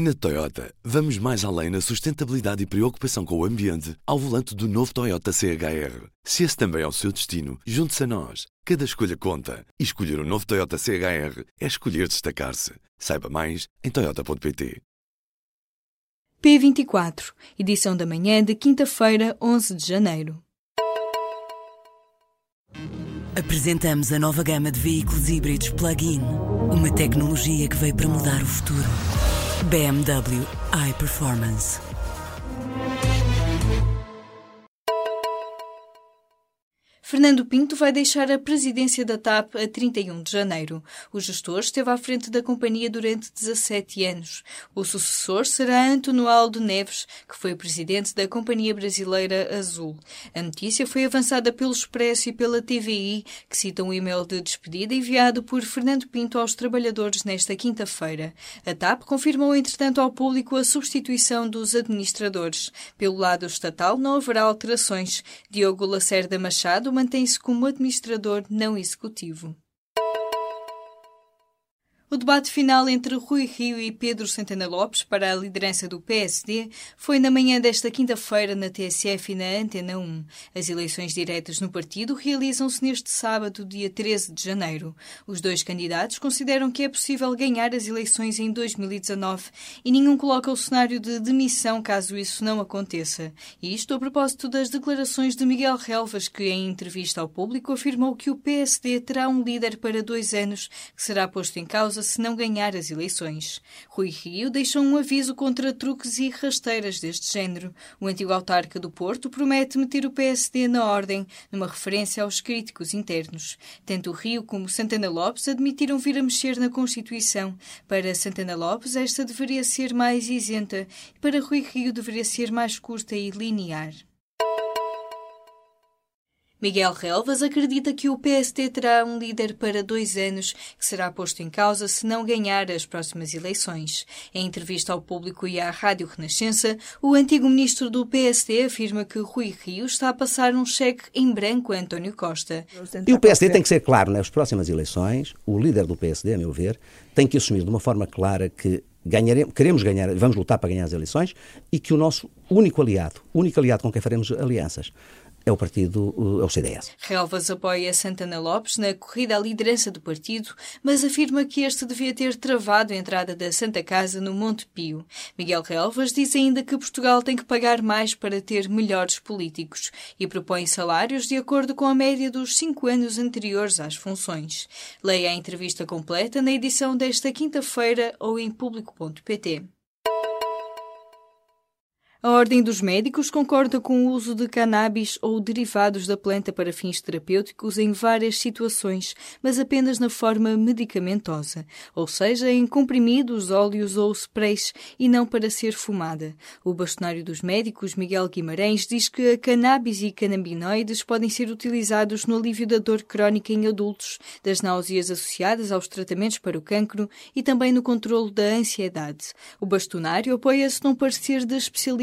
Na Toyota, vamos mais além na sustentabilidade e preocupação com o ambiente ao volante do novo Toyota CHR. Se esse também é o seu destino, junte-se a nós. Cada escolha conta. E escolher o um novo Toyota CHR é escolher destacar-se. Saiba mais em Toyota.pt. P24, edição da manhã de quinta-feira, 11 de janeiro. Apresentamos a nova gama de veículos híbridos plug-in. Uma tecnologia que veio para mudar o futuro. BMW iPerformance. Fernando Pinto vai deixar a presidência da TAP a 31 de janeiro. O gestor esteve à frente da companhia durante 17 anos. O sucessor será António Aldo Neves, que foi presidente da Companhia Brasileira Azul. A notícia foi avançada pelo Expresso e pela TVI, que citam um e-mail de despedida enviado por Fernando Pinto aos trabalhadores nesta quinta-feira. A TAP confirmou, entretanto, ao público a substituição dos administradores. Pelo lado estatal, não haverá alterações. Diogo Lacerda Machado mantém-se como administrador não executivo. O debate final entre Rui Rio e Pedro Santana Lopes para a liderança do PSD foi na manhã desta quinta-feira na TSF e na Antena 1. As eleições diretas no partido realizam-se neste sábado, dia 13 de janeiro. Os dois candidatos consideram que é possível ganhar as eleições em 2019 e nenhum coloca o cenário de demissão caso isso não aconteça. Isto a propósito das declarações de Miguel Relvas, que em entrevista ao público afirmou que o PSD terá um líder para dois anos que será posto em causa causa se não ganhar as eleições. Rui Rio deixou um aviso contra truques e rasteiras deste género. O antigo autarca do Porto promete meter o PSD na ordem, numa referência aos críticos internos. Tanto Rio como Santana Lopes admitiram vir a mexer na Constituição. Para Santana Lopes, esta deveria ser mais isenta e para Rui Rio deveria ser mais curta e linear. Miguel Relvas acredita que o PST terá um líder para dois anos que será posto em causa se não ganhar as próximas eleições. Em entrevista ao público e à Rádio Renascença, o antigo ministro do PST afirma que Rui Rio está a passar um cheque em branco a António Costa. E o PSD tem que ser claro nas próximas eleições, o líder do PSD, a meu ver, tem que assumir de uma forma clara que ganharemos, queremos ganhar, vamos lutar para ganhar as eleições e que o nosso único aliado, único aliado com quem faremos alianças, é o partido, é o CDS. Relvas apoia Santana Lopes na corrida à liderança do partido, mas afirma que este devia ter travado a entrada da Santa Casa no Monte Pio. Miguel Relvas diz ainda que Portugal tem que pagar mais para ter melhores políticos e propõe salários de acordo com a média dos cinco anos anteriores às funções. Leia a entrevista completa na edição desta quinta-feira ou em público.pt. A Ordem dos Médicos concorda com o uso de cannabis ou derivados da planta para fins terapêuticos em várias situações, mas apenas na forma medicamentosa, ou seja, em comprimidos, óleos ou sprays, e não para ser fumada. O bastonário dos médicos, Miguel Guimarães, diz que a cannabis e canabinoides podem ser utilizados no alívio da dor crónica em adultos, das náuseas associadas aos tratamentos para o cancro e também no controlo da ansiedade. O bastonário apoia-se num parecer de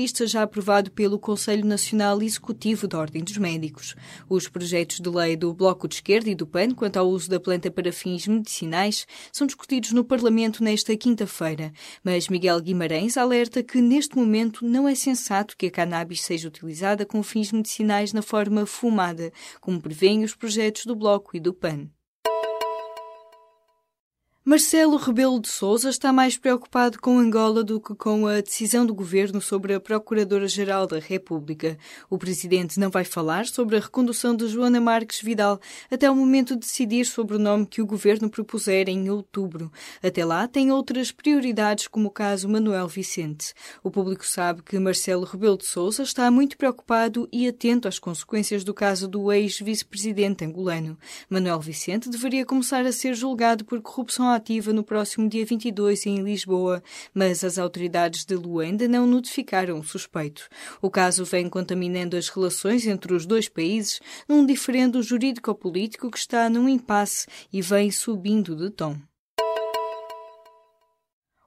especialista já aprovado pelo Conselho Nacional Executivo da Ordem dos Médicos. Os projetos de lei do Bloco de Esquerda e do PAN quanto ao uso da planta para fins medicinais são discutidos no Parlamento nesta quinta-feira, mas Miguel Guimarães alerta que neste momento não é sensato que a cannabis seja utilizada com fins medicinais na forma fumada, como prevêem os projetos do Bloco e do PAN. Marcelo Rebelo de Sousa está mais preocupado com Angola do que com a decisão do governo sobre a Procuradora-Geral da República. O presidente não vai falar sobre a recondução de Joana Marques Vidal até o momento de decidir sobre o nome que o governo propuser em outubro. Até lá, tem outras prioridades, como o caso Manuel Vicente. O público sabe que Marcelo Rebelo de Sousa está muito preocupado e atento às consequências do caso do ex-vice-presidente angolano. Manuel Vicente deveria começar a ser julgado por corrupção ativa no próximo dia 22 em Lisboa, mas as autoridades de Luanda não notificaram o suspeito. O caso vem contaminando as relações entre os dois países num diferendo jurídico-político que está num impasse e vem subindo de tom.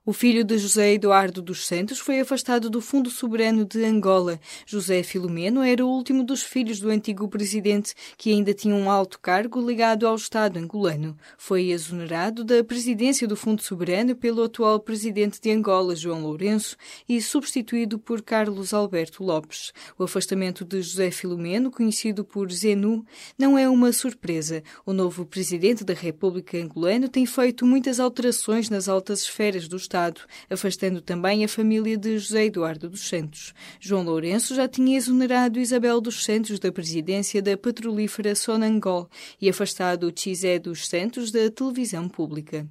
O filho de José Eduardo dos Santos foi afastado do Fundo Soberano de Angola. José Filomeno era o último dos filhos do antigo presidente, que ainda tinha um alto cargo ligado ao Estado angolano. Foi exonerado da presidência do Fundo Soberano pelo atual presidente de Angola, João Lourenço, e substituído por Carlos Alberto Lopes. O afastamento de José Filomeno, conhecido por Zenu, não é uma surpresa. O novo presidente da República Angolana tem feito muitas alterações nas altas esferas do Estado Estado, afastando também a família de José Eduardo dos Santos. João Lourenço já tinha exonerado Isabel dos Santos da presidência da petrolífera Sonangol e afastado Chisé dos Santos da televisão pública.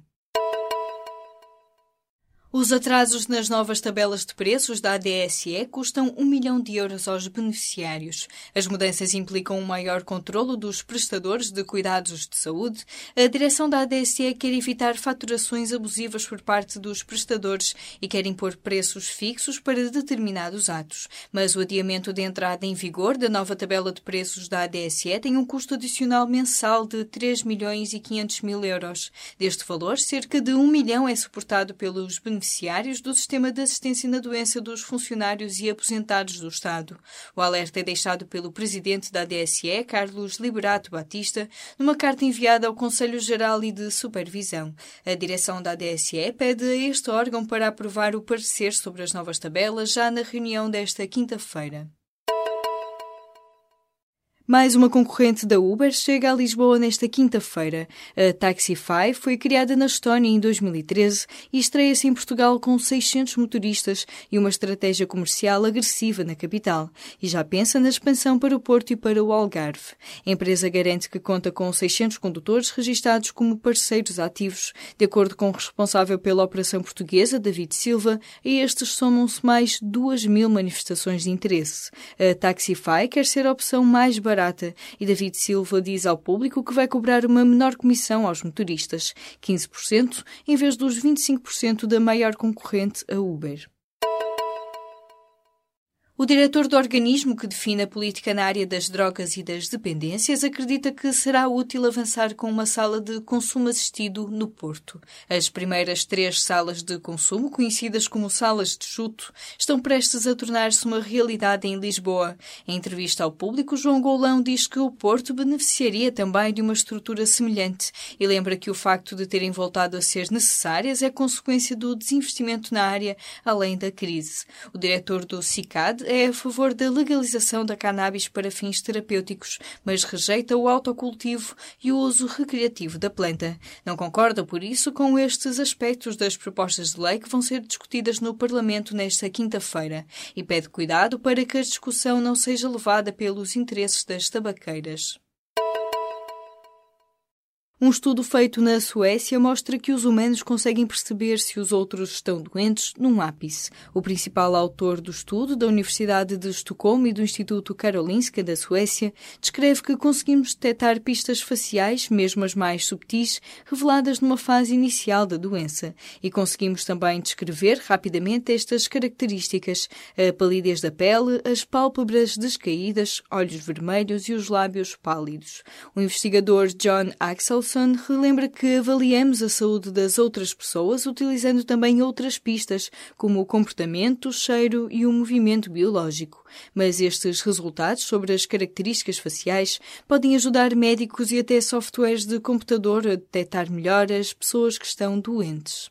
Os atrasos nas novas tabelas de preços da ADSE custam um milhão de euros aos beneficiários. As mudanças implicam um maior controlo dos prestadores de cuidados de saúde. A direção da ADSE quer evitar faturações abusivas por parte dos prestadores e quer impor preços fixos para determinados atos. Mas o adiamento de entrada em vigor da nova tabela de preços da ADSE tem um custo adicional mensal de 3 milhões e 500 mil euros. Deste valor, cerca de 1 milhão é suportado pelos beneficiários beneficiários do sistema de assistência na doença dos funcionários e aposentados do Estado. O alerta é deixado pelo presidente da DSE, Carlos Liberato Batista, numa carta enviada ao Conselho Geral e de Supervisão. A direção da DSE pede a este órgão para aprovar o parecer sobre as novas tabelas já na reunião desta quinta-feira. Mais uma concorrente da Uber chega a Lisboa nesta quinta-feira. A Taxify foi criada na Estónia em 2013 e estreia-se em Portugal com 600 motoristas e uma estratégia comercial agressiva na capital. E já pensa na expansão para o Porto e para o Algarve. A empresa garante que conta com 600 condutores registados como parceiros ativos. De acordo com o responsável pela operação portuguesa, David Silva, a estes somam-se mais 2 mil manifestações de interesse. A Taxify quer ser a opção mais barata barata e David Silva diz ao público que vai cobrar uma menor comissão aos motoristas, 15%, em vez dos 25% da maior concorrente, a Uber. O diretor do organismo que define a política na área das drogas e das dependências acredita que será útil avançar com uma sala de consumo assistido no Porto. As primeiras três salas de consumo, conhecidas como salas de chuto, estão prestes a tornar-se uma realidade em Lisboa. Em entrevista ao público, João Goulão diz que o Porto beneficiaria também de uma estrutura semelhante e lembra que o facto de terem voltado a ser necessárias é consequência do desinvestimento na área, além da crise. O diretor do CICAD é a favor da legalização da cannabis para fins terapêuticos, mas rejeita o autocultivo e o uso recreativo da planta. Não concorda, por isso, com estes aspectos das propostas de lei que vão ser discutidas no Parlamento nesta quinta-feira e pede cuidado para que a discussão não seja levada pelos interesses das tabaqueiras. Um estudo feito na Suécia mostra que os humanos conseguem perceber se os outros estão doentes num ápice. O principal autor do estudo, da Universidade de Estocolmo e do Instituto Karolinska da Suécia, descreve que conseguimos detectar pistas faciais, mesmo as mais subtis, reveladas numa fase inicial da doença. E conseguimos também descrever rapidamente estas características: a palidez da pele, as pálpebras descaídas, olhos vermelhos e os lábios pálidos. O investigador John Axel Wilson relembra que avaliamos a saúde das outras pessoas utilizando também outras pistas, como o comportamento, o cheiro e o movimento biológico. Mas estes resultados sobre as características faciais podem ajudar médicos e até softwares de computador a detectar melhor as pessoas que estão doentes.